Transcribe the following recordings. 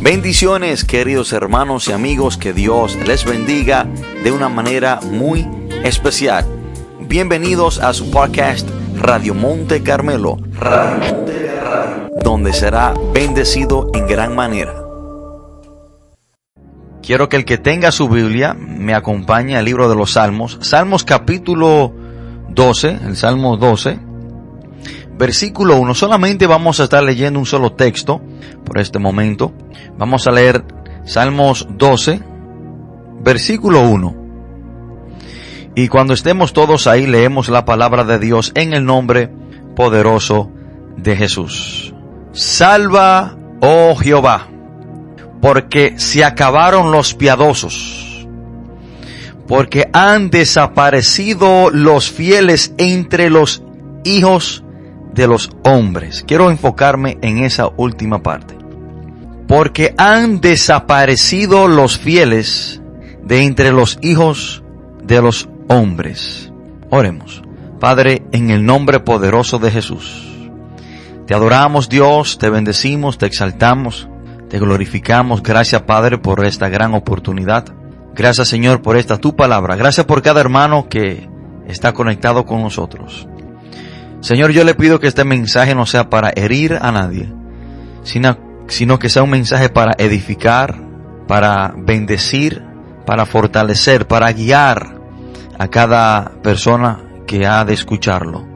Bendiciones queridos hermanos y amigos, que Dios les bendiga de una manera muy especial. Bienvenidos a su podcast Radio Monte Carmelo, donde será bendecido en gran manera. Quiero que el que tenga su Biblia me acompañe al libro de los Salmos, Salmos capítulo 12, el Salmo 12, versículo 1. Solamente vamos a estar leyendo un solo texto por este momento. Vamos a leer Salmos 12, versículo 1. Y cuando estemos todos ahí, leemos la palabra de Dios en el nombre poderoso de Jesús. Salva, oh Jehová, porque se acabaron los piadosos, porque han desaparecido los fieles entre los hijos de los hombres. Quiero enfocarme en esa última parte. Porque han desaparecido los fieles de entre los hijos de los hombres. Oremos. Padre, en el nombre poderoso de Jesús. Te adoramos Dios, te bendecimos, te exaltamos, te glorificamos. Gracias Padre por esta gran oportunidad. Gracias Señor por esta tu palabra. Gracias por cada hermano que está conectado con nosotros. Señor, yo le pido que este mensaje no sea para herir a nadie, sino, sino que sea un mensaje para edificar, para bendecir, para fortalecer, para guiar a cada persona que ha de escucharlo.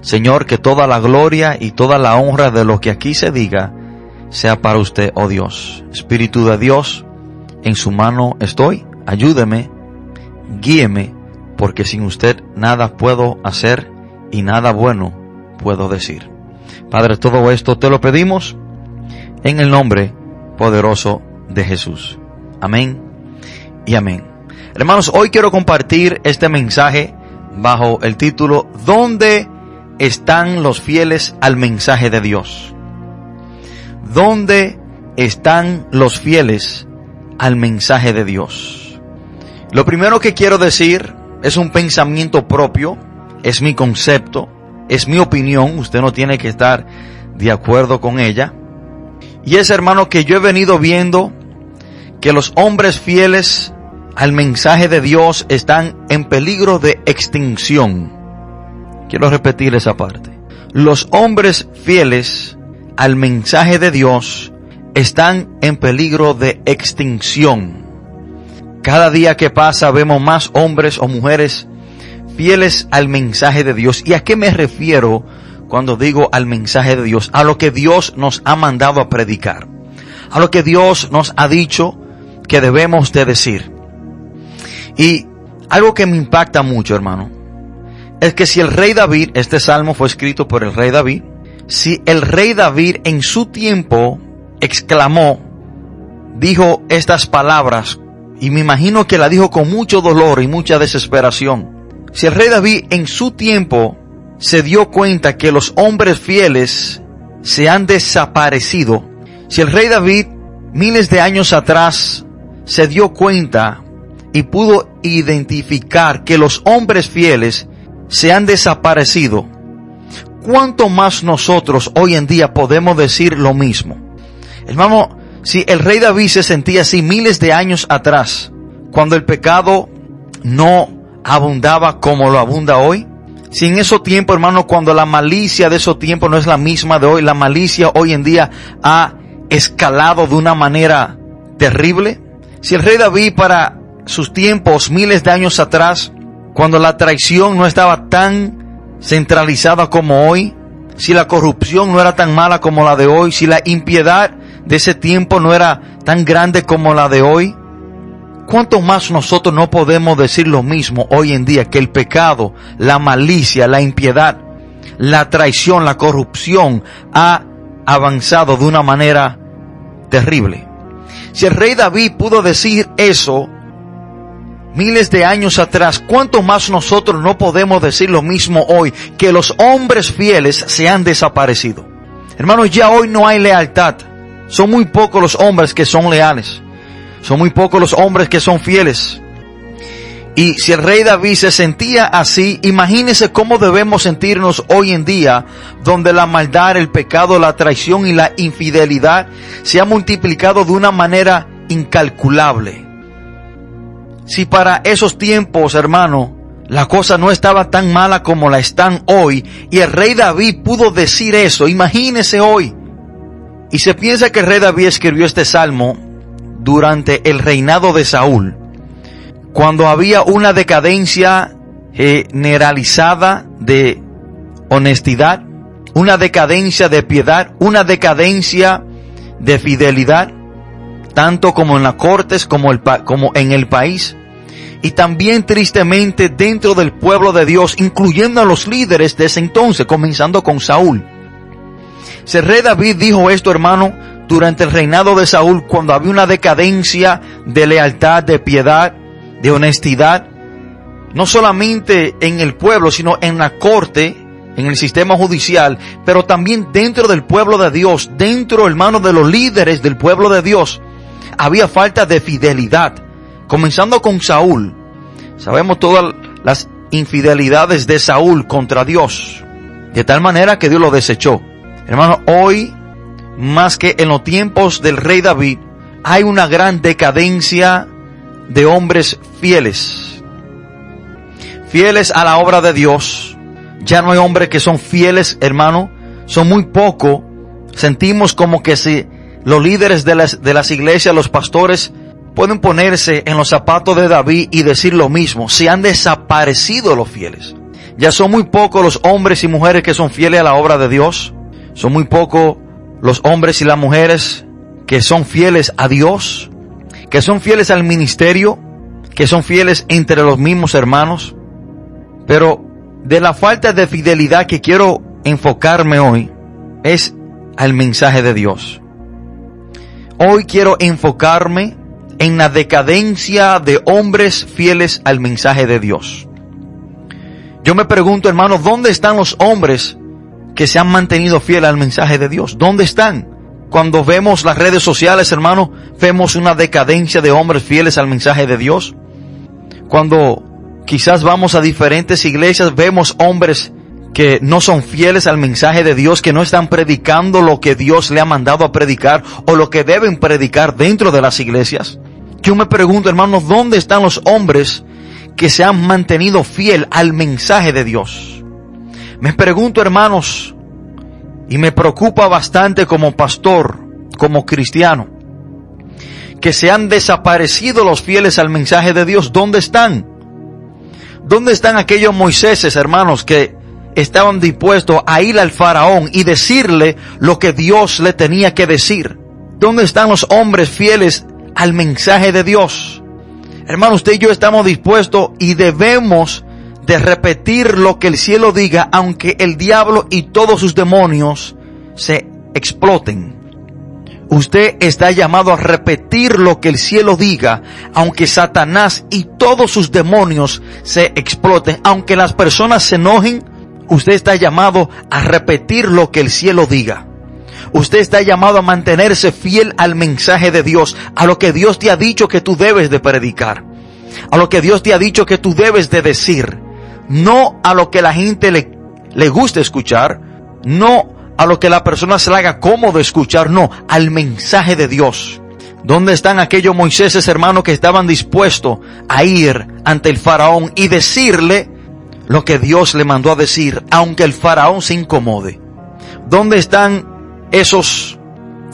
Señor, que toda la gloria y toda la honra de lo que aquí se diga sea para usted, oh Dios. Espíritu de Dios, en su mano estoy. Ayúdeme, guíeme, porque sin usted nada puedo hacer y nada bueno puedo decir. Padre, todo esto te lo pedimos en el nombre poderoso de Jesús. Amén y amén. Hermanos, hoy quiero compartir este mensaje bajo el título ¿Dónde están los fieles al mensaje de Dios? ¿Dónde están los fieles al mensaje de Dios? Lo primero que quiero decir es un pensamiento propio es mi concepto, es mi opinión, usted no tiene que estar de acuerdo con ella. Y es hermano que yo he venido viendo que los hombres fieles al mensaje de Dios están en peligro de extinción. Quiero repetir esa parte. Los hombres fieles al mensaje de Dios están en peligro de extinción. Cada día que pasa vemos más hombres o mujeres fieles al mensaje de Dios. ¿Y a qué me refiero cuando digo al mensaje de Dios? A lo que Dios nos ha mandado a predicar. A lo que Dios nos ha dicho que debemos de decir. Y algo que me impacta mucho, hermano, es que si el rey David, este salmo fue escrito por el rey David, si el rey David en su tiempo exclamó, dijo estas palabras, y me imagino que la dijo con mucho dolor y mucha desesperación, si el rey David en su tiempo se dio cuenta que los hombres fieles se han desaparecido, si el rey David miles de años atrás se dio cuenta y pudo identificar que los hombres fieles se han desaparecido, ¿cuánto más nosotros hoy en día podemos decir lo mismo? Hermano, si el rey David se sentía así miles de años atrás, cuando el pecado no abundaba como lo abunda hoy? Si en esos tiempos, hermano, cuando la malicia de esos tiempos no es la misma de hoy, la malicia hoy en día ha escalado de una manera terrible. Si el rey David para sus tiempos, miles de años atrás, cuando la traición no estaba tan centralizada como hoy, si la corrupción no era tan mala como la de hoy, si la impiedad de ese tiempo no era tan grande como la de hoy, ¿Cuánto más nosotros no podemos decir lo mismo hoy en día que el pecado, la malicia, la impiedad, la traición, la corrupción ha avanzado de una manera terrible? Si el rey David pudo decir eso miles de años atrás, ¿cuánto más nosotros no podemos decir lo mismo hoy que los hombres fieles se han desaparecido? Hermanos, ya hoy no hay lealtad. Son muy pocos los hombres que son leales. Son muy pocos los hombres que son fieles. Y si el rey David se sentía así, imagínese cómo debemos sentirnos hoy en día, donde la maldad, el pecado, la traición y la infidelidad se ha multiplicado de una manera incalculable. Si para esos tiempos, hermano, la cosa no estaba tan mala como la están hoy, y el rey David pudo decir eso, imagínese hoy. Y se piensa que el rey David escribió este salmo durante el reinado de Saúl cuando había una decadencia generalizada de honestidad, una decadencia de piedad, una decadencia de fidelidad, tanto como en las cortes como, el, como en el país, y también tristemente dentro del pueblo de Dios, incluyendo a los líderes de ese entonces, comenzando con Saúl. Se rey David dijo esto, hermano, durante el reinado de Saúl, cuando había una decadencia de lealtad, de piedad, de honestidad, no solamente en el pueblo, sino en la corte, en el sistema judicial, pero también dentro del pueblo de Dios, dentro, hermano, de los líderes del pueblo de Dios, había falta de fidelidad. Comenzando con Saúl. Sabemos todas las infidelidades de Saúl contra Dios. De tal manera que Dios lo desechó. Hermano, hoy, más que en los tiempos del rey David, hay una gran decadencia de hombres fieles. Fieles a la obra de Dios. Ya no hay hombres que son fieles, hermano. Son muy poco. Sentimos como que si los líderes de las, de las iglesias, los pastores, pueden ponerse en los zapatos de David y decir lo mismo. Se han desaparecido los fieles. Ya son muy pocos los hombres y mujeres que son fieles a la obra de Dios. Son muy pocos los hombres y las mujeres que son fieles a Dios que son fieles al ministerio, que son fieles entre los mismos hermanos, pero de la falta de fidelidad que quiero enfocarme hoy es al mensaje de Dios. Hoy quiero enfocarme en la decadencia de hombres fieles al mensaje de Dios. Yo me pregunto, hermanos, ¿dónde están los hombres que se han mantenido fieles al mensaje de Dios? ¿Dónde están? Cuando vemos las redes sociales, hermano, vemos una decadencia de hombres fieles al mensaje de Dios. Cuando quizás vamos a diferentes iglesias, vemos hombres que no son fieles al mensaje de Dios, que no están predicando lo que Dios le ha mandado a predicar o lo que deben predicar dentro de las iglesias. Yo me pregunto, hermanos, ¿dónde están los hombres que se han mantenido fiel al mensaje de Dios? Me pregunto, hermanos, y me preocupa bastante como pastor, como cristiano, que se han desaparecido los fieles al mensaje de Dios. ¿Dónde están? ¿Dónde están aquellos Moiséses, hermanos, que estaban dispuestos a ir al faraón y decirle lo que Dios le tenía que decir? ¿Dónde están los hombres fieles al mensaje de Dios? Hermano, usted y yo estamos dispuestos y debemos de repetir lo que el cielo diga, aunque el diablo y todos sus demonios se exploten. Usted está llamado a repetir lo que el cielo diga, aunque Satanás y todos sus demonios se exploten, aunque las personas se enojen, usted está llamado a repetir lo que el cielo diga. Usted está llamado a mantenerse fiel al mensaje de Dios, a lo que Dios te ha dicho que tú debes de predicar, a lo que Dios te ha dicho que tú debes de decir no a lo que la gente le, le gusta escuchar, no a lo que la persona se haga cómodo escuchar, no, al mensaje de Dios. ¿Dónde están aquellos Moiséses hermanos que estaban dispuestos a ir ante el faraón y decirle lo que Dios le mandó a decir, aunque el faraón se incomode? ¿Dónde están esos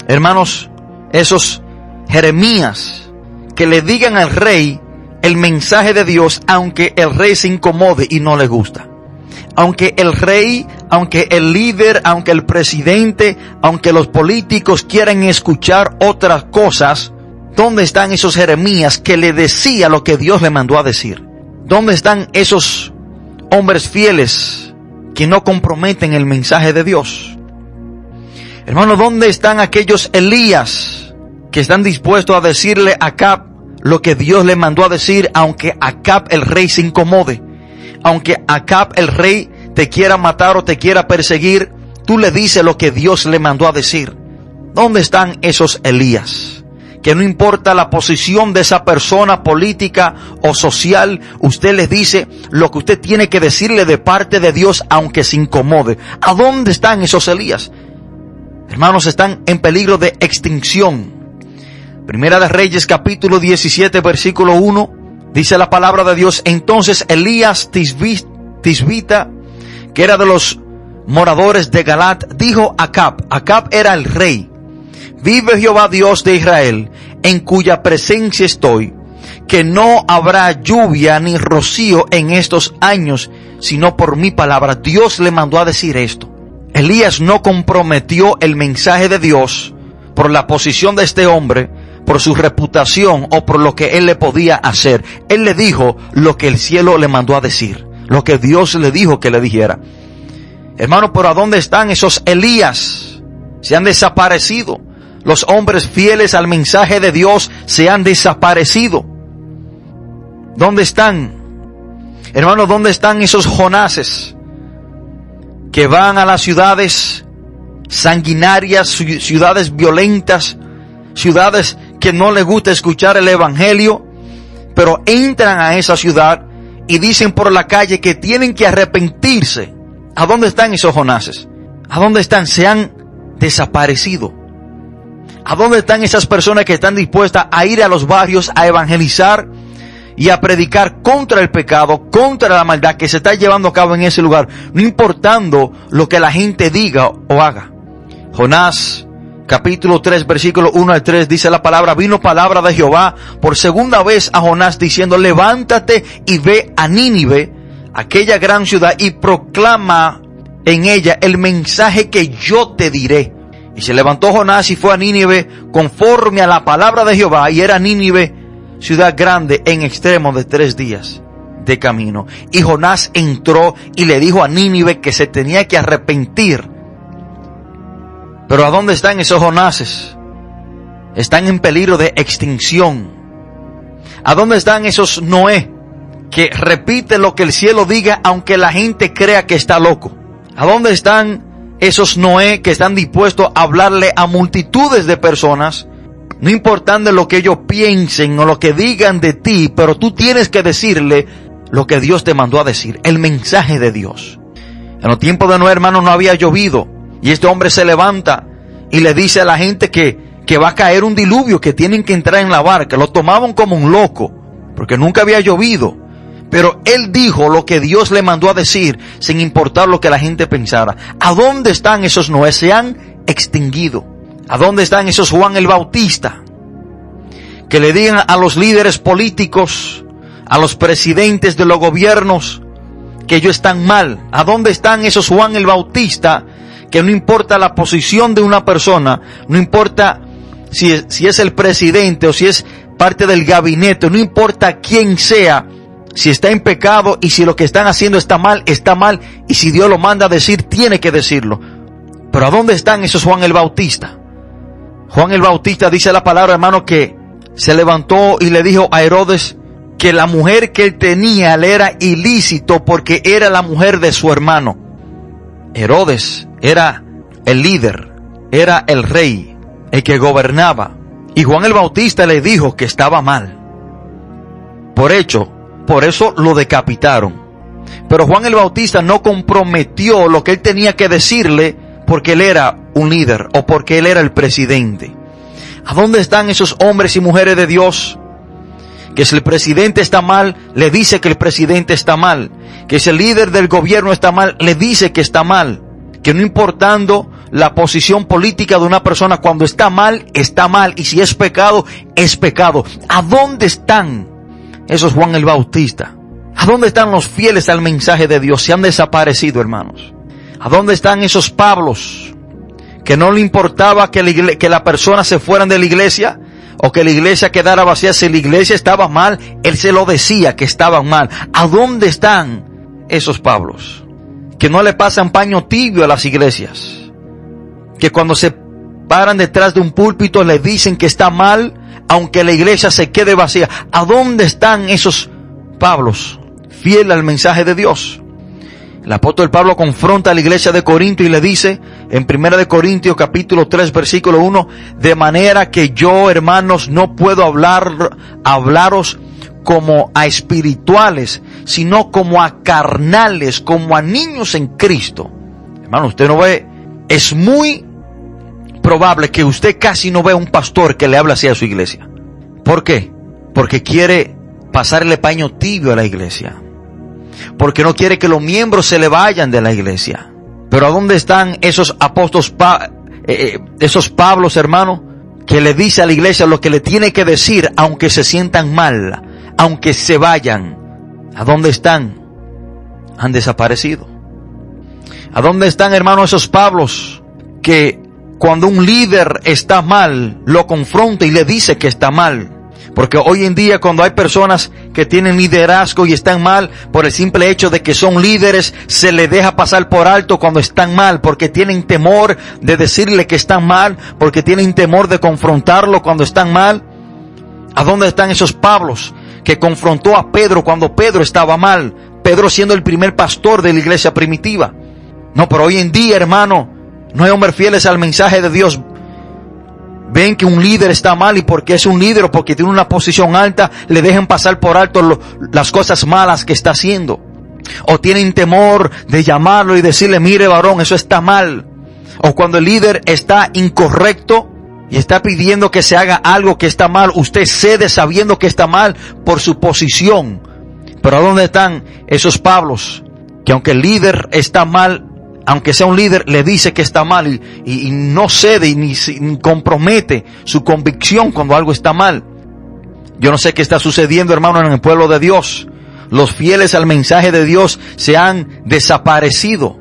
hermanos, esos Jeremías que le digan al rey el mensaje de Dios aunque el rey se incomode y no le gusta. Aunque el rey, aunque el líder, aunque el presidente, aunque los políticos quieran escuchar otras cosas, ¿dónde están esos Jeremías que le decía lo que Dios le mandó a decir? ¿Dónde están esos hombres fieles que no comprometen el mensaje de Dios? Hermano, ¿dónde están aquellos Elías que están dispuestos a decirle a Cap, lo que Dios le mandó a decir, aunque Acab el rey se incomode, aunque Acab el rey te quiera matar o te quiera perseguir, tú le dices lo que Dios le mandó a decir. ¿Dónde están esos Elías que no importa la posición de esa persona política o social, usted les dice lo que usted tiene que decirle de parte de Dios aunque se incomode. ¿A dónde están esos Elías? Hermanos, están en peligro de extinción. Primera de Reyes capítulo 17 versículo 1 dice la palabra de Dios. Entonces Elías Tisbita, que era de los moradores de Galat, dijo a Acab, Acab era el rey, Vive Jehová Dios de Israel, en cuya presencia estoy, que no habrá lluvia ni rocío en estos años, sino por mi palabra. Dios le mandó a decir esto. Elías no comprometió el mensaje de Dios por la posición de este hombre, por su reputación o por lo que él le podía hacer. Él le dijo lo que el cielo le mandó a decir, lo que Dios le dijo que le dijera. Hermano, pero ¿a dónde están esos Elías? Se han desaparecido. Los hombres fieles al mensaje de Dios se han desaparecido. ¿Dónde están? Hermanos, ¿dónde están esos Jonases que van a las ciudades sanguinarias, ciudades violentas, ciudades que no les gusta escuchar el Evangelio, pero entran a esa ciudad y dicen por la calle que tienen que arrepentirse? ¿A dónde están esos Jonases? ¿A dónde están? Se han desaparecido. ¿A dónde están esas personas que están dispuestas a ir a los barrios a evangelizar y a predicar contra el pecado, contra la maldad que se está llevando a cabo en ese lugar, no importando lo que la gente diga o haga? Jonás capítulo 3 versículo 1 al 3 dice la palabra, vino palabra de Jehová por segunda vez a Jonás diciendo, levántate y ve a Nínive, aquella gran ciudad, y proclama en ella el mensaje que yo te diré. Y se levantó Jonás y fue a Nínive conforme a la palabra de Jehová, y era Nínive ciudad grande en extremo de tres días de camino. Y Jonás entró y le dijo a Nínive que se tenía que arrepentir. Pero ¿a dónde están esos Jonases? Están en peligro de extinción. ¿A dónde están esos Noé que repite lo que el cielo diga aunque la gente crea que está loco? ¿A dónde están esos Noé que están dispuestos a hablarle a multitudes de personas, no importando lo que ellos piensen o lo que digan de ti, pero tú tienes que decirle lo que Dios te mandó a decir, el mensaje de Dios. En los tiempos de Noé, hermano, no había llovido y este hombre se levanta y le dice a la gente que, que va a caer un diluvio, que tienen que entrar en la barca. Lo tomaban como un loco, porque nunca había llovido. Pero él dijo lo que Dios le mandó a decir sin importar lo que la gente pensara. ¿A dónde están esos Noé? Se han extinguido. ¿A dónde están esos Juan el Bautista? Que le digan a los líderes políticos, a los presidentes de los gobiernos, que ellos están mal. ¿A dónde están esos Juan el Bautista? Que no importa la posición de una persona, no importa si es el presidente o si es parte del gabinete, no importa quién sea, si está en pecado y si lo que están haciendo está mal, está mal. Y si Dios lo manda a decir, tiene que decirlo. Pero ¿a dónde están esos Juan el Bautista? Juan el Bautista dice la palabra, hermano, que se levantó y le dijo a Herodes que la mujer que él tenía le era ilícito porque era la mujer de su hermano. Herodes era el líder, era el rey, el que gobernaba. Y Juan el Bautista le dijo que estaba mal. Por hecho, por eso lo decapitaron. Pero Juan el Bautista no comprometió lo que él tenía que decirle porque él era un líder o porque él era el presidente. ¿A dónde están esos hombres y mujeres de Dios? Que si el presidente está mal, le dice que el presidente está mal. Que si el líder del gobierno está mal, le dice que está mal. Que no importando la posición política de una persona, cuando está mal, está mal. Y si es pecado, es pecado. ¿A dónde están eso es Juan el Bautista. ¿A dónde están los fieles al mensaje de Dios? Se han desaparecido, hermanos. ¿A dónde están esos Pablos? Que no le importaba que la, que la persona se fueran de la iglesia o que la iglesia quedara vacía. Si la iglesia estaba mal, él se lo decía que estaban mal. ¿A dónde están esos Pablos? Que no le pasan paño tibio a las iglesias. Que cuando se paran detrás de un púlpito le dicen que está mal aunque la iglesia se quede vacía. ¿A dónde están esos Pablos fieles al mensaje de Dios? El apóstol Pablo confronta a la iglesia de Corinto y le dice en Primera de Corintios capítulo 3 versículo 1, de manera que yo, hermanos, no puedo hablar, hablaros como a espirituales, sino como a carnales, como a niños en Cristo. Hermano, usted no ve, es muy probable que usted casi no vea un pastor que le hable así a su iglesia. ¿Por qué? Porque quiere pasarle paño tibio a la iglesia. Porque no quiere que los miembros se le vayan de la iglesia. Pero ¿a dónde están esos apóstoles, eh, eh, esos Pablos, hermano, que le dice a la iglesia lo que le tiene que decir, aunque se sientan mal, aunque se vayan? ¿A dónde están? Han desaparecido. ¿A dónde están, hermano, esos Pablos que cuando un líder está mal, lo confronta y le dice que está mal? Porque hoy en día cuando hay personas que tienen liderazgo y están mal, por el simple hecho de que son líderes, se le deja pasar por alto cuando están mal, porque tienen temor de decirle que están mal, porque tienen temor de confrontarlo cuando están mal. ¿A dónde están esos Pablos que confrontó a Pedro cuando Pedro estaba mal? Pedro siendo el primer pastor de la iglesia primitiva. No, pero hoy en día, hermano, no hay hombres fieles al mensaje de Dios ven que un líder está mal y porque es un líder o porque tiene una posición alta, le dejen pasar por alto las cosas malas que está haciendo. O tienen temor de llamarlo y decirle, mire varón, eso está mal. O cuando el líder está incorrecto y está pidiendo que se haga algo que está mal, usted cede sabiendo que está mal por su posición. Pero ¿a dónde están esos Pablos? Que aunque el líder está mal, aunque sea un líder, le dice que está mal y, no cede ni, ni compromete su convicción cuando algo está mal. Yo no sé qué está sucediendo, hermano, en el pueblo de Dios. Los fieles al mensaje de Dios se han desaparecido.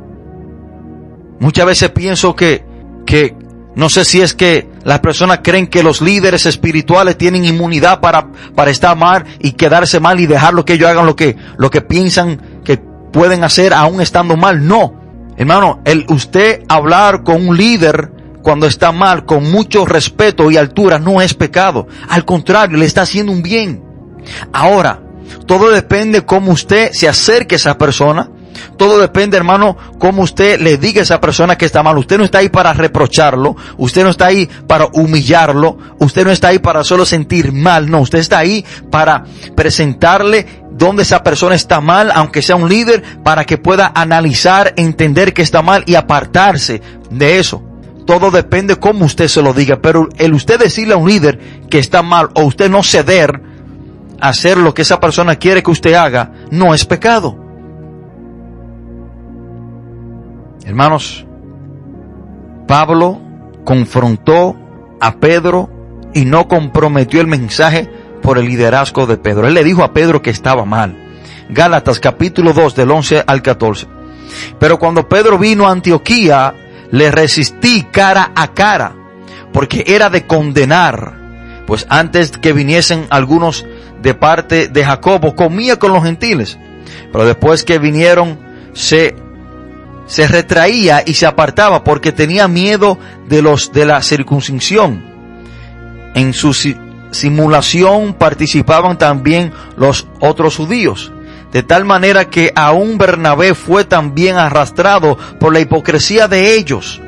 Muchas veces pienso que, que no sé si es que las personas creen que los líderes espirituales tienen inmunidad para, para estar mal y quedarse mal y dejar lo que ellos hagan lo que, lo que piensan que pueden hacer aún estando mal. No. Hermano, el usted hablar con un líder cuando está mal, con mucho respeto y altura, no es pecado. Al contrario, le está haciendo un bien. Ahora, todo depende cómo usted se acerque a esa persona. Todo depende, hermano, cómo usted le diga a esa persona que está mal. Usted no está ahí para reprocharlo. Usted no está ahí para humillarlo. Usted no está ahí para solo sentir mal. No, usted está ahí para presentarle dónde esa persona está mal, aunque sea un líder, para que pueda analizar, entender que está mal y apartarse de eso. Todo depende cómo usted se lo diga, pero el usted decirle a un líder que está mal o usted no ceder a hacer lo que esa persona quiere que usted haga, no es pecado. Hermanos, Pablo confrontó a Pedro y no comprometió el mensaje por el liderazgo de Pedro. Él le dijo a Pedro que estaba mal. Gálatas capítulo 2 del 11 al 14. Pero cuando Pedro vino a Antioquía, le resistí cara a cara, porque era de condenar. Pues antes que viniesen algunos de parte de Jacobo, comía con los gentiles. Pero después que vinieron, se, se retraía y se apartaba porque tenía miedo de los de la circuncisión. En su simulación participaban también los otros judíos. De tal manera que aún Bernabé fue también arrastrado por la hipocresía de ellos.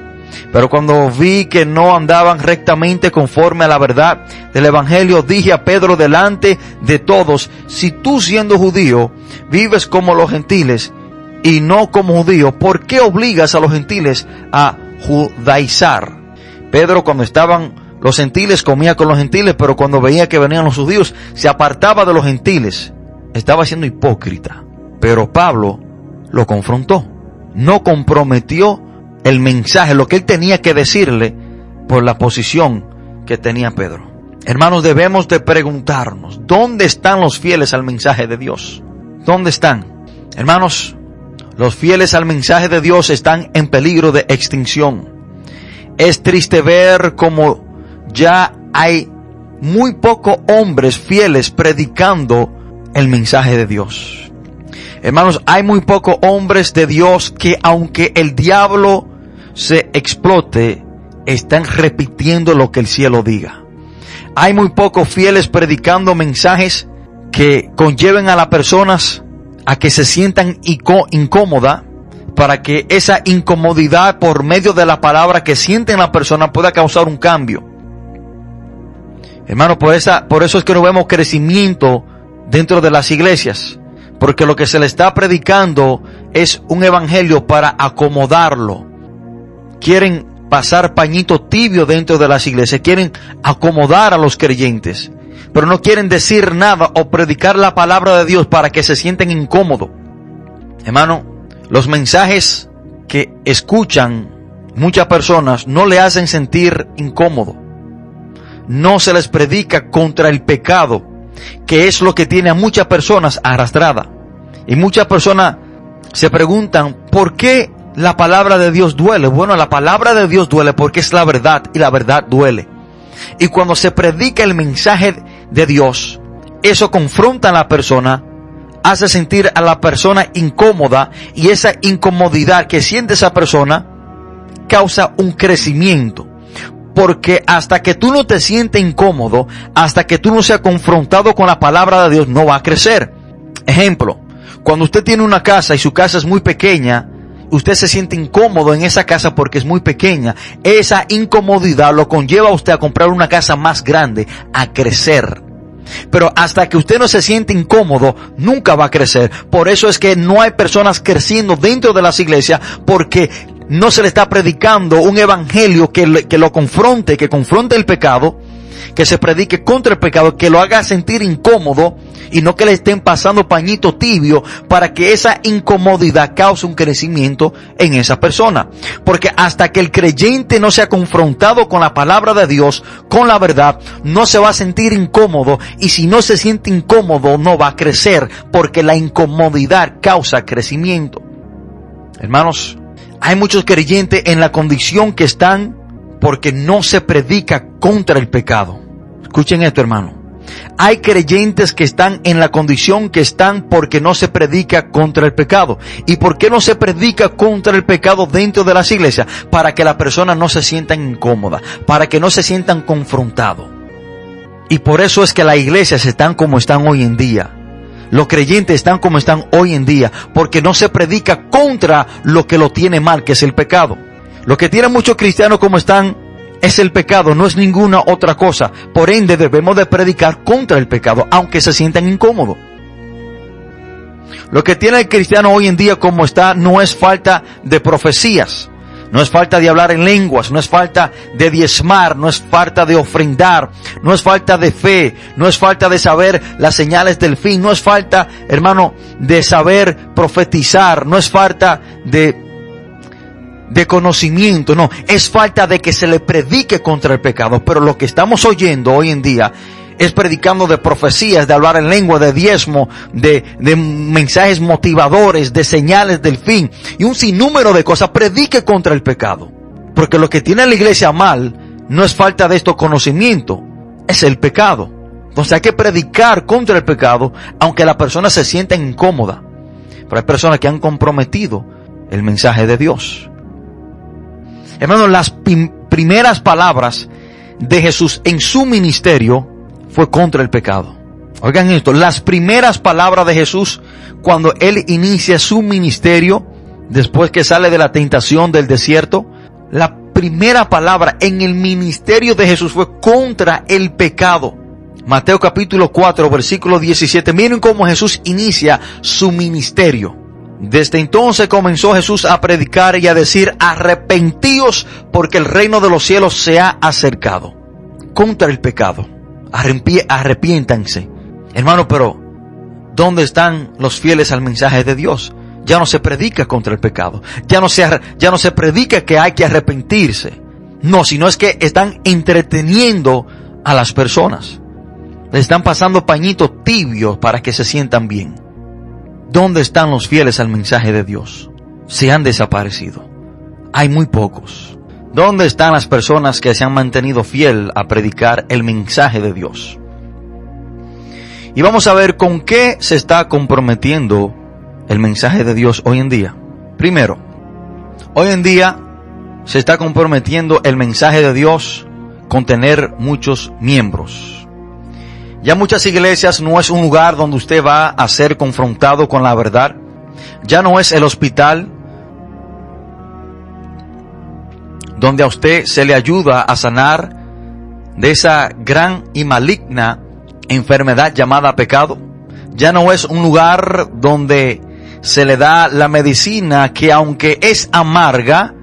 Pero cuando vi que no andaban rectamente conforme a la verdad del Evangelio, dije a Pedro delante de todos, si tú siendo judío vives como los gentiles y no como judío, ¿por qué obligas a los gentiles a judaizar? Pedro cuando estaban los gentiles comía con los gentiles, pero cuando veía que venían los judíos, se apartaba de los gentiles. Estaba siendo hipócrita. Pero Pablo lo confrontó. No comprometió el mensaje, lo que él tenía que decirle por la posición que tenía Pedro. Hermanos, debemos de preguntarnos, ¿dónde están los fieles al mensaje de Dios? ¿Dónde están? Hermanos, los fieles al mensaje de Dios están en peligro de extinción. Es triste ver cómo ya hay muy pocos hombres fieles predicando el mensaje de Dios. Hermanos, hay muy pocos hombres de Dios que aunque el diablo se explote, están repitiendo lo que el cielo diga. Hay muy pocos fieles predicando mensajes que conlleven a las personas a que se sientan incómodas, para que esa incomodidad por medio de la palabra que siente la persona pueda causar un cambio. Hermano, por, esa, por eso es que no vemos crecimiento dentro de las iglesias, porque lo que se le está predicando es un evangelio para acomodarlo. Quieren pasar pañito tibio dentro de las iglesias, quieren acomodar a los creyentes, pero no quieren decir nada o predicar la palabra de Dios para que se sienten incómodos. Hermano, los mensajes que escuchan muchas personas no le hacen sentir incómodo. No se les predica contra el pecado, que es lo que tiene a muchas personas arrastrada. Y muchas personas se preguntan, ¿por qué la palabra de Dios duele? Bueno, la palabra de Dios duele porque es la verdad y la verdad duele. Y cuando se predica el mensaje de Dios, eso confronta a la persona hace sentir a la persona incómoda y esa incomodidad que siente esa persona causa un crecimiento. Porque hasta que tú no te sientes incómodo, hasta que tú no seas confrontado con la palabra de Dios, no va a crecer. Ejemplo, cuando usted tiene una casa y su casa es muy pequeña, usted se siente incómodo en esa casa porque es muy pequeña. Esa incomodidad lo conlleva a usted a comprar una casa más grande, a crecer. Pero hasta que usted no se siente incómodo, nunca va a crecer. Por eso es que no hay personas creciendo dentro de las iglesias porque no se le está predicando un evangelio que, que lo confronte, que confronte el pecado, que se predique contra el pecado, que lo haga sentir incómodo y no que le estén pasando pañito tibio para que esa incomodidad cause un crecimiento en esa persona. Porque hasta que el creyente no sea confrontado con la palabra de Dios, con la verdad, no se va a sentir incómodo y si no se siente incómodo no va a crecer porque la incomodidad causa crecimiento. Hermanos, hay muchos creyentes en la condición que están porque no se predica contra el pecado. Escuchen esto, hermano. Hay creyentes que están en la condición que están porque no se predica contra el pecado. ¿Y por qué no se predica contra el pecado dentro de las iglesias? Para que la persona no se sientan incómoda, para que no se sientan confrontados. Y por eso es que las iglesias están como están hoy en día. Los creyentes están como están hoy en día, porque no se predica contra lo que lo tiene mal, que es el pecado. Lo que tienen muchos cristianos como están es el pecado, no es ninguna otra cosa. Por ende debemos de predicar contra el pecado, aunque se sientan incómodos. Lo que tiene el cristiano hoy en día como está no es falta de profecías, no es falta de hablar en lenguas, no es falta de diezmar, no es falta de ofrendar, no es falta de fe, no es falta de saber las señales del fin, no es falta, hermano, de saber profetizar, no es falta de de conocimiento, no, es falta de que se le predique contra el pecado. Pero lo que estamos oyendo hoy en día es predicando de profecías, de hablar en lengua, de diezmo, de, de mensajes motivadores, de señales del fin y un sinnúmero de cosas. Predique contra el pecado. Porque lo que tiene la iglesia mal no es falta de esto conocimiento, es el pecado. Entonces hay que predicar contra el pecado, aunque la persona se sienta incómoda. Pero hay personas que han comprometido el mensaje de Dios. Hermanos, las primeras palabras de Jesús en su ministerio fue contra el pecado. Oigan esto, las primeras palabras de Jesús cuando Él inicia su ministerio, después que sale de la tentación del desierto, la primera palabra en el ministerio de Jesús fue contra el pecado. Mateo capítulo 4, versículo 17. Miren cómo Jesús inicia su ministerio. Desde entonces comenzó Jesús a predicar y a decir, arrepentíos porque el reino de los cielos se ha acercado. Contra el pecado. Arrepiéntanse. Hermano, pero, ¿dónde están los fieles al mensaje de Dios? Ya no se predica contra el pecado. Ya no se, ya no se predica que hay que arrepentirse. No, sino es que están entreteniendo a las personas. Le están pasando pañitos tibios para que se sientan bien. ¿Dónde están los fieles al mensaje de Dios? Se han desaparecido. Hay muy pocos. ¿Dónde están las personas que se han mantenido fiel a predicar el mensaje de Dios? Y vamos a ver con qué se está comprometiendo el mensaje de Dios hoy en día. Primero, hoy en día se está comprometiendo el mensaje de Dios con tener muchos miembros. Ya muchas iglesias no es un lugar donde usted va a ser confrontado con la verdad. Ya no es el hospital donde a usted se le ayuda a sanar de esa gran y maligna enfermedad llamada pecado. Ya no es un lugar donde se le da la medicina que aunque es amarga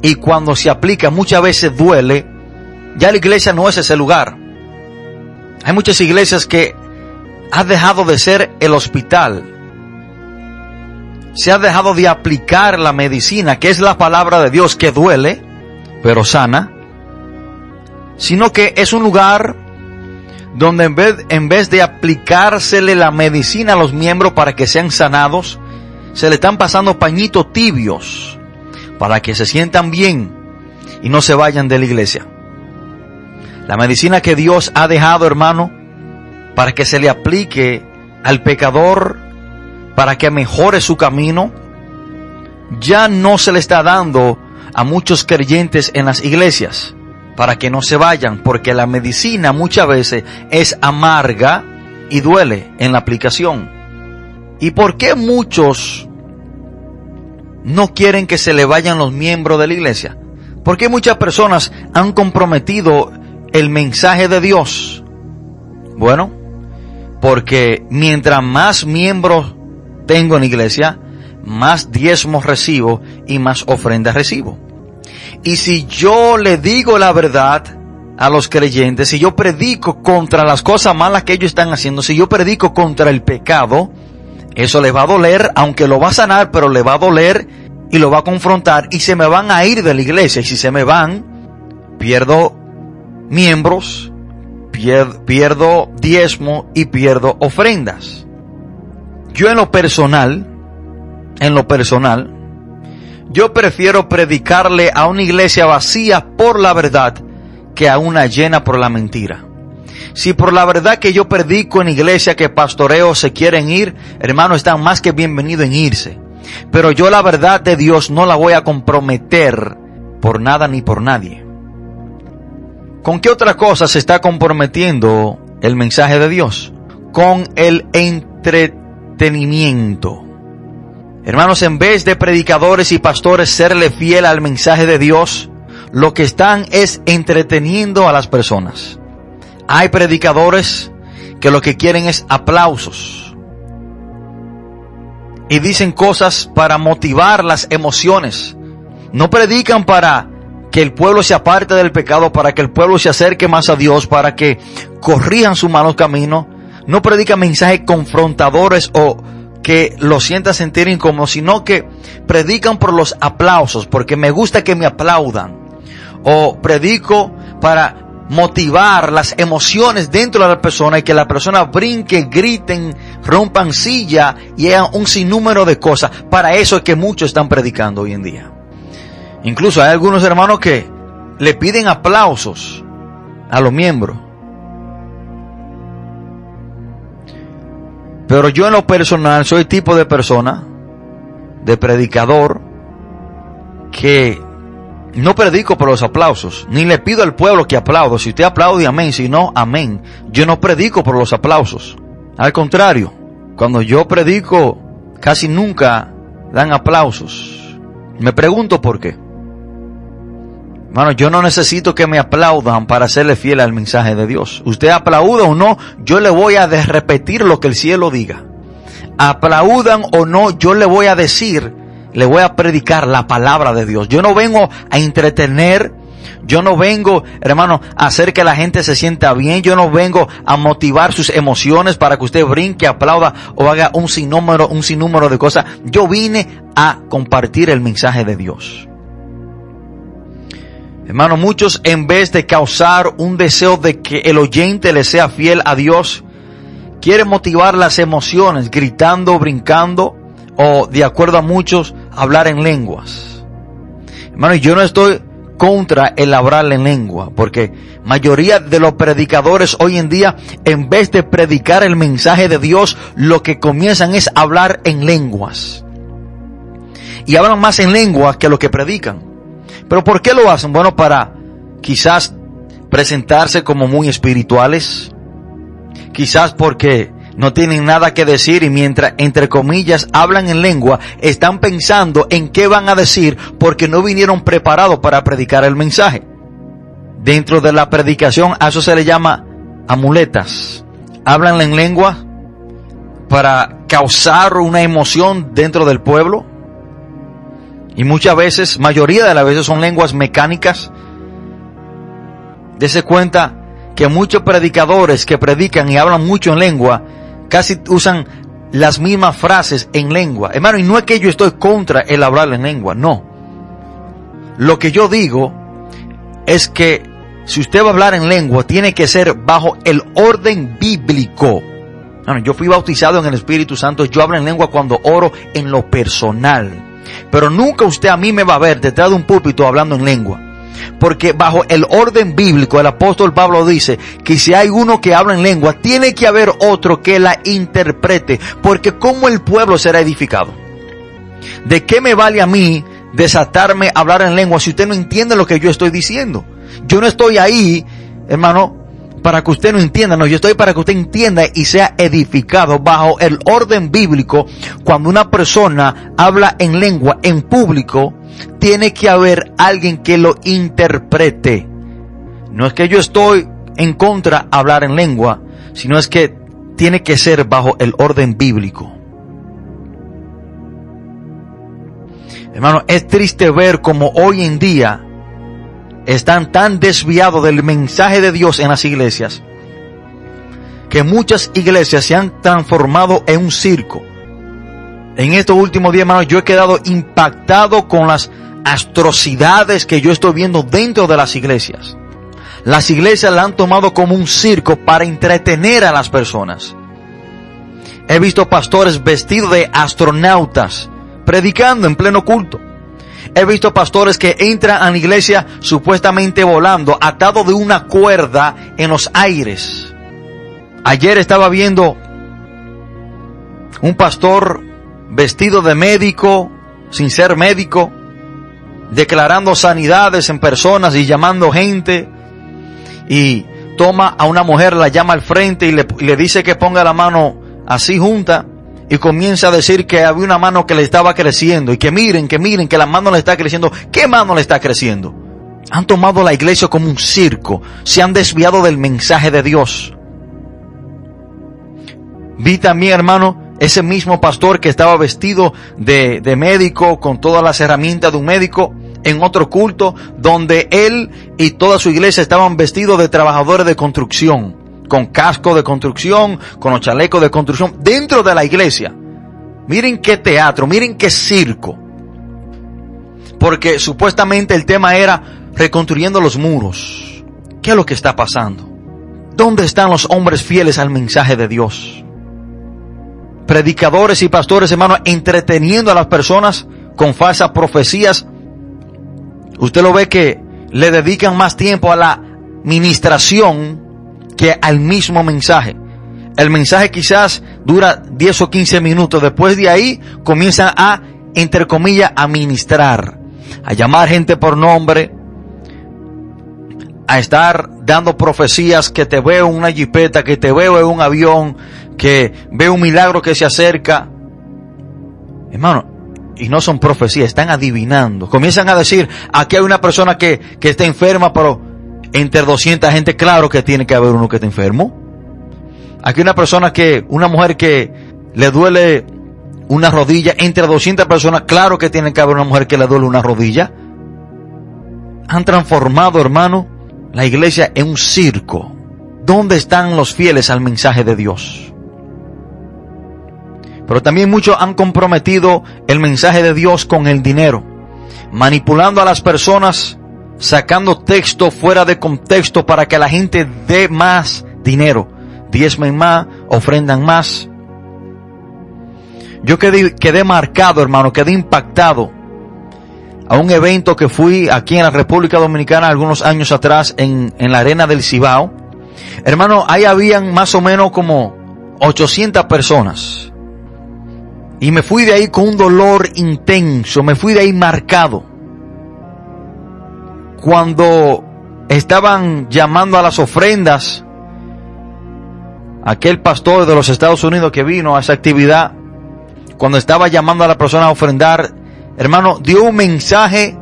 y cuando se aplica muchas veces duele, ya la iglesia no es ese lugar. Hay muchas iglesias que ha dejado de ser el hospital. Se ha dejado de aplicar la medicina, que es la palabra de Dios que duele, pero sana, sino que es un lugar donde en vez, en vez de aplicársele la medicina a los miembros para que sean sanados, se le están pasando pañitos tibios para que se sientan bien y no se vayan de la iglesia. La medicina que Dios ha dejado, hermano, para que se le aplique al pecador, para que mejore su camino, ya no se le está dando a muchos creyentes en las iglesias para que no se vayan, porque la medicina muchas veces es amarga y duele en la aplicación. ¿Y por qué muchos no quieren que se le vayan los miembros de la iglesia? Porque muchas personas han comprometido el mensaje de Dios? Bueno, porque mientras más miembros tengo en la iglesia, más diezmos recibo y más ofrendas recibo. Y si yo le digo la verdad a los creyentes, si yo predico contra las cosas malas que ellos están haciendo, si yo predico contra el pecado, eso le va a doler, aunque lo va a sanar, pero le va a doler y lo va a confrontar y se me van a ir de la iglesia. Y si se me van, pierdo miembros, pierdo diezmo y pierdo ofrendas. Yo en lo personal, en lo personal, yo prefiero predicarle a una iglesia vacía por la verdad que a una llena por la mentira. Si por la verdad que yo predico en iglesia que pastoreo se quieren ir, hermano, están más que bienvenidos en irse. Pero yo la verdad de Dios no la voy a comprometer por nada ni por nadie. ¿Con qué otra cosa se está comprometiendo el mensaje de Dios? Con el entretenimiento. Hermanos, en vez de predicadores y pastores serle fiel al mensaje de Dios, lo que están es entreteniendo a las personas. Hay predicadores que lo que quieren es aplausos. Y dicen cosas para motivar las emociones. No predican para que el pueblo se aparte del pecado, para que el pueblo se acerque más a Dios, para que corrijan su malos camino. No predican mensajes confrontadores o que lo sienta sentir incómodo, sino que predican por los aplausos, porque me gusta que me aplaudan. O predico para motivar las emociones dentro de la persona y que la persona brinque, griten, rompan silla y hagan un sinnúmero de cosas. Para eso es que muchos están predicando hoy en día. Incluso hay algunos hermanos que le piden aplausos a los miembros. Pero yo en lo personal soy tipo de persona, de predicador, que no predico por los aplausos, ni le pido al pueblo que aplaude. Si usted aplaude, amén. Si no, amén. Yo no predico por los aplausos. Al contrario, cuando yo predico, casi nunca dan aplausos. Me pregunto por qué. Bueno, yo no necesito que me aplaudan para serle fiel al mensaje de Dios. Usted aplauda o no, yo le voy a repetir lo que el cielo diga. Aplaudan o no, yo le voy a decir, le voy a predicar la palabra de Dios. Yo no vengo a entretener, yo no vengo, hermano, a hacer que la gente se sienta bien. Yo no vengo a motivar sus emociones para que usted brinque, aplauda o haga un sinnúmero, un sinnúmero de cosas. Yo vine a compartir el mensaje de Dios. Hermano, muchos en vez de causar un deseo de que el oyente le sea fiel a Dios, quieren motivar las emociones gritando, brincando o de acuerdo a muchos hablar en lenguas. Hermano, yo no estoy contra el hablar en lengua, porque mayoría de los predicadores hoy en día, en vez de predicar el mensaje de Dios, lo que comienzan es hablar en lenguas. Y hablan más en lenguas que lo que predican. ¿Pero por qué lo hacen? Bueno, para quizás presentarse como muy espirituales. Quizás porque no tienen nada que decir y mientras, entre comillas, hablan en lengua, están pensando en qué van a decir porque no vinieron preparados para predicar el mensaje. Dentro de la predicación a eso se le llama amuletas. Hablan en lengua para causar una emoción dentro del pueblo. Y muchas veces, mayoría de las veces son lenguas mecánicas. Dese cuenta que muchos predicadores que predican y hablan mucho en lengua, casi usan las mismas frases en lengua. Hermano, y no es que yo estoy contra el hablar en lengua, no. Lo que yo digo es que si usted va a hablar en lengua, tiene que ser bajo el orden bíblico. yo fui bautizado en el Espíritu Santo, yo hablo en lengua cuando oro en lo personal. Pero nunca usted a mí me va a ver detrás de un púlpito hablando en lengua. Porque bajo el orden bíblico, el apóstol Pablo dice que si hay uno que habla en lengua, tiene que haber otro que la interprete. Porque ¿cómo el pueblo será edificado? ¿De qué me vale a mí desatarme a hablar en lengua si usted no entiende lo que yo estoy diciendo? Yo no estoy ahí, hermano, para que usted no entienda, no, yo estoy para que usted entienda y sea edificado bajo el orden bíblico. Cuando una persona habla en lengua en público, tiene que haber alguien que lo interprete. No es que yo estoy en contra de hablar en lengua, sino es que tiene que ser bajo el orden bíblico. Hermano, es triste ver como hoy en día están tan desviados del mensaje de Dios en las iglesias que muchas iglesias se han transformado en un circo. En estos últimos días, hermanos, yo he quedado impactado con las atrocidades que yo estoy viendo dentro de las iglesias. Las iglesias la han tomado como un circo para entretener a las personas. He visto pastores vestidos de astronautas predicando en pleno culto. He visto pastores que entran a la iglesia supuestamente volando, atado de una cuerda en los aires. Ayer estaba viendo un pastor vestido de médico, sin ser médico, declarando sanidades en personas y llamando gente. Y toma a una mujer, la llama al frente y le, y le dice que ponga la mano así junta y comienza a decir que había una mano que le estaba creciendo y que miren, que miren, que la mano le está creciendo. ¿Qué mano le está creciendo? Han tomado la iglesia como un circo, se han desviado del mensaje de Dios. Vi también, hermano, ese mismo pastor que estaba vestido de, de médico, con todas las herramientas de un médico, en otro culto, donde él y toda su iglesia estaban vestidos de trabajadores de construcción con casco de construcción, con los chalecos de construcción, dentro de la iglesia. Miren qué teatro, miren qué circo. Porque supuestamente el tema era reconstruyendo los muros. ¿Qué es lo que está pasando? ¿Dónde están los hombres fieles al mensaje de Dios? Predicadores y pastores, hermanos, entreteniendo a las personas con falsas profecías. Usted lo ve que le dedican más tiempo a la ministración que al mismo mensaje. El mensaje quizás dura 10 o 15 minutos. Después de ahí comienzan a, entre comillas, a ministrar, a llamar gente por nombre, a estar dando profecías que te veo en una jipeta, que te veo en un avión, que veo un milagro que se acerca. Hermano, y no son profecías, están adivinando. Comienzan a decir, aquí hay una persona que, que está enferma, pero entre 200 gente, claro que tiene que haber uno que está enfermo. Aquí una persona que, una mujer que le duele una rodilla, entre 200 personas, claro que tiene que haber una mujer que le duele una rodilla. Han transformado, hermano, la iglesia en un circo. ¿Dónde están los fieles al mensaje de Dios? Pero también muchos han comprometido el mensaje de Dios con el dinero, manipulando a las personas sacando texto fuera de contexto para que la gente dé más dinero, diezmen más, ofrendan más. Yo quedé, quedé marcado, hermano, quedé impactado a un evento que fui aquí en la República Dominicana algunos años atrás en, en la arena del Cibao. Hermano, ahí habían más o menos como 800 personas. Y me fui de ahí con un dolor intenso, me fui de ahí marcado cuando estaban llamando a las ofrendas, aquel pastor de los Estados Unidos que vino a esa actividad, cuando estaba llamando a la persona a ofrendar, hermano, dio un mensaje,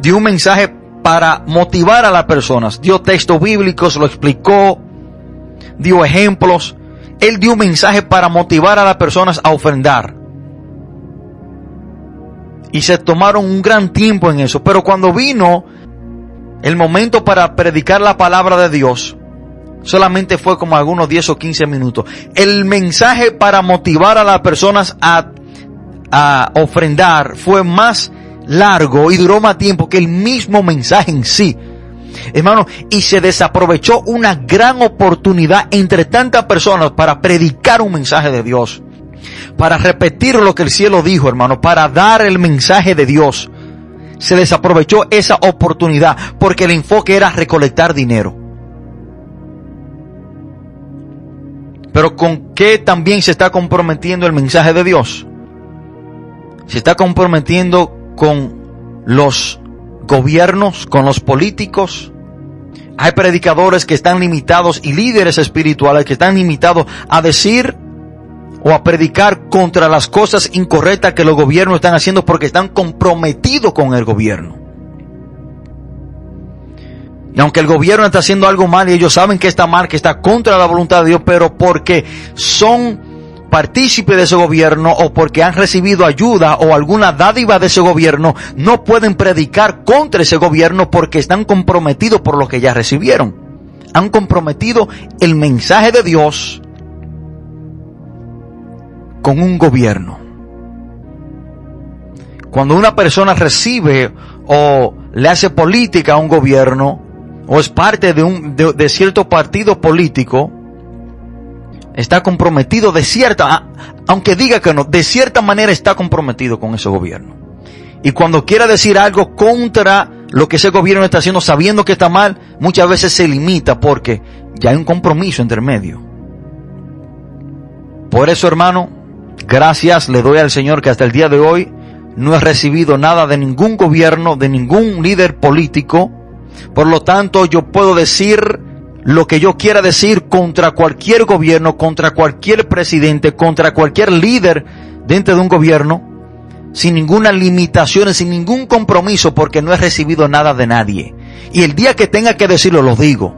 dio un mensaje para motivar a las personas, dio textos bíblicos, lo explicó, dio ejemplos, él dio un mensaje para motivar a las personas a ofrendar. Y se tomaron un gran tiempo en eso, pero cuando vino el momento para predicar la palabra de Dios solamente fue como algunos 10 o 15 minutos. El mensaje para motivar a las personas a, a ofrendar fue más largo y duró más tiempo que el mismo mensaje en sí. Hermano, y se desaprovechó una gran oportunidad entre tantas personas para predicar un mensaje de Dios. Para repetir lo que el cielo dijo, hermano, para dar el mensaje de Dios se desaprovechó esa oportunidad porque el enfoque era recolectar dinero. Pero ¿con qué también se está comprometiendo el mensaje de Dios? Se está comprometiendo con los gobiernos, con los políticos. Hay predicadores que están limitados y líderes espirituales que están limitados a decir o a predicar contra las cosas incorrectas que los gobiernos están haciendo porque están comprometidos con el gobierno. Y aunque el gobierno está haciendo algo mal y ellos saben que está mal, que está contra la voluntad de Dios, pero porque son partícipes de ese gobierno o porque han recibido ayuda o alguna dádiva de ese gobierno, no pueden predicar contra ese gobierno porque están comprometidos por lo que ya recibieron. Han comprometido el mensaje de Dios con un gobierno. Cuando una persona recibe o le hace política a un gobierno o es parte de, un, de, cierto partido político, está comprometido de cierta, aunque diga que no, de cierta manera está comprometido con ese gobierno. Y cuando quiera decir algo contra lo que ese gobierno está haciendo sabiendo que está mal, muchas veces se limita porque ya hay un compromiso entre medio. Por eso, hermano, Gracias le doy al Señor que hasta el día de hoy no he recibido nada de ningún gobierno, de ningún líder político. Por lo tanto, yo puedo decir lo que yo quiera decir contra cualquier gobierno, contra cualquier presidente, contra cualquier líder dentro de un gobierno, sin ninguna limitación, sin ningún compromiso, porque no he recibido nada de nadie. Y el día que tenga que decirlo, lo digo.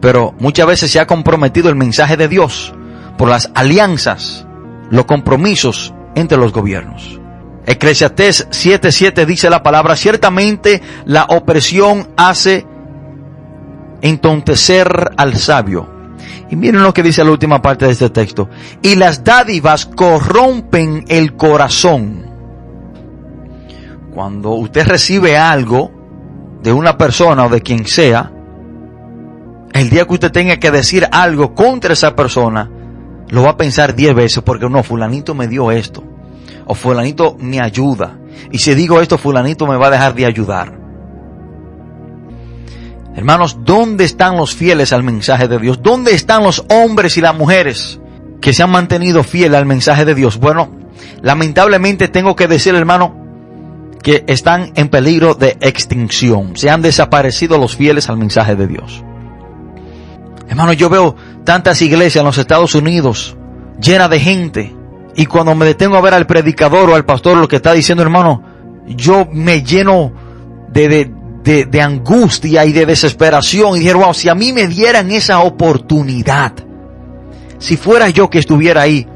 Pero muchas veces se ha comprometido el mensaje de Dios por las alianzas los compromisos entre los gobiernos. Eclesiastés 7:7 dice la palabra, ciertamente la opresión hace entontecer al sabio. Y miren lo que dice la última parte de este texto. Y las dádivas corrompen el corazón. Cuando usted recibe algo de una persona o de quien sea, el día que usted tenga que decir algo contra esa persona, lo va a pensar diez veces porque no, fulanito me dio esto. O fulanito me ayuda. Y si digo esto, fulanito me va a dejar de ayudar. Hermanos, ¿dónde están los fieles al mensaje de Dios? ¿Dónde están los hombres y las mujeres que se han mantenido fieles al mensaje de Dios? Bueno, lamentablemente tengo que decir, hermano, que están en peligro de extinción. Se han desaparecido los fieles al mensaje de Dios. Hermano, yo veo tantas iglesias en los Estados Unidos llenas de gente. Y cuando me detengo a ver al predicador o al pastor lo que está diciendo, hermano, yo me lleno de, de, de, angustia y de desesperación. Y dije, wow, si a mí me dieran esa oportunidad, si fuera yo que estuviera ahí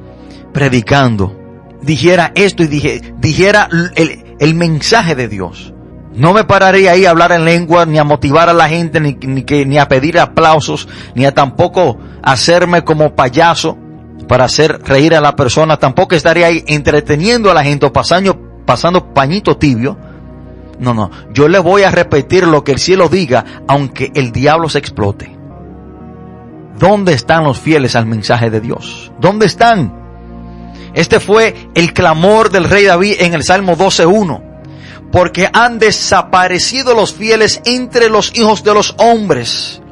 predicando, dijera esto y dije, dijera el, el mensaje de Dios. No me pararía ahí a hablar en lengua, ni a motivar a la gente, ni, ni, que, ni a pedir aplausos, ni a tampoco hacerme como payaso para hacer reír a la persona. Tampoco estaría ahí entreteniendo a la gente o pasando, pasando pañito tibio. No, no. Yo le voy a repetir lo que el cielo diga, aunque el diablo se explote. ¿Dónde están los fieles al mensaje de Dios? ¿Dónde están? Este fue el clamor del rey David en el Salmo 12.1 porque han desaparecido los fieles entre los hijos de los hombres.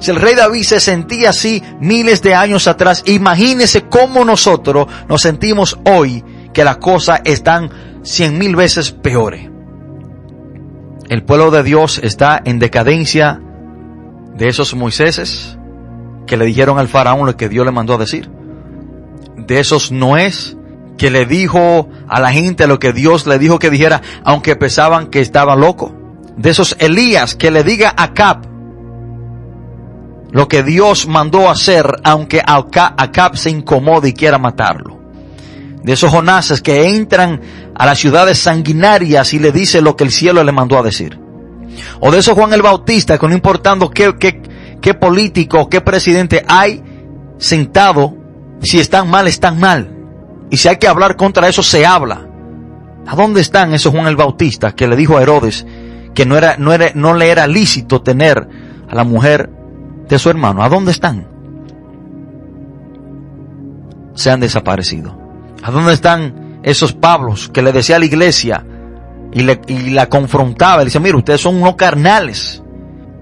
Si el rey David se sentía así miles de años atrás, imagínese cómo nosotros nos sentimos hoy que las cosas están cien mil veces peores. El pueblo de Dios está en decadencia de esos Moiséses que le dijeron al faraón lo que Dios le mandó a decir. De esos Noés que le dijo a la gente lo que Dios le dijo que dijera, aunque pensaban que estaba loco. De esos Elías que le diga a Acab lo que Dios mandó hacer, aunque Acab se incomode y quiera matarlo. De esos Jonases que entran a las ciudades sanguinarias y le dice lo que el cielo le mandó a decir. O de esos Juan el Bautista que no importando qué, qué, qué político, qué presidente hay sentado, si están mal, están mal. Y si hay que hablar contra eso, se habla. ¿A dónde están esos Juan el Bautista que le dijo a Herodes que no era, no era, no le era lícito tener a la mujer de su hermano? ¿A dónde están? Se han desaparecido. ¿A dónde están esos Pablos que le decía a la iglesia y, le, y la confrontaba? Le decía, mire, ustedes son unos carnales.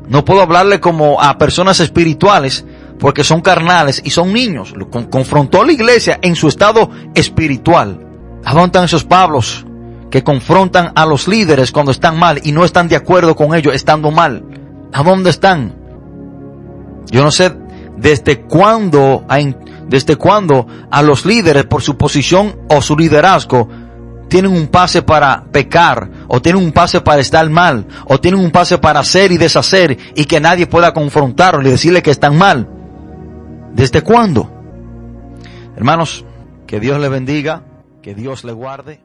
No puedo hablarle como a personas espirituales porque son carnales y son niños. Lo confrontó a la iglesia en su estado espiritual. ¿A dónde están esos Pablos que confrontan a los líderes cuando están mal y no están de acuerdo con ellos estando mal? ¿A dónde están? Yo no sé desde cuándo, desde cuándo a los líderes por su posición o su liderazgo tienen un pase para pecar, o tienen un pase para estar mal, o tienen un pase para hacer y deshacer, y que nadie pueda confrontarlo y decirle que están mal. ¿Desde cuándo? Hermanos, que Dios le bendiga, que Dios le guarde.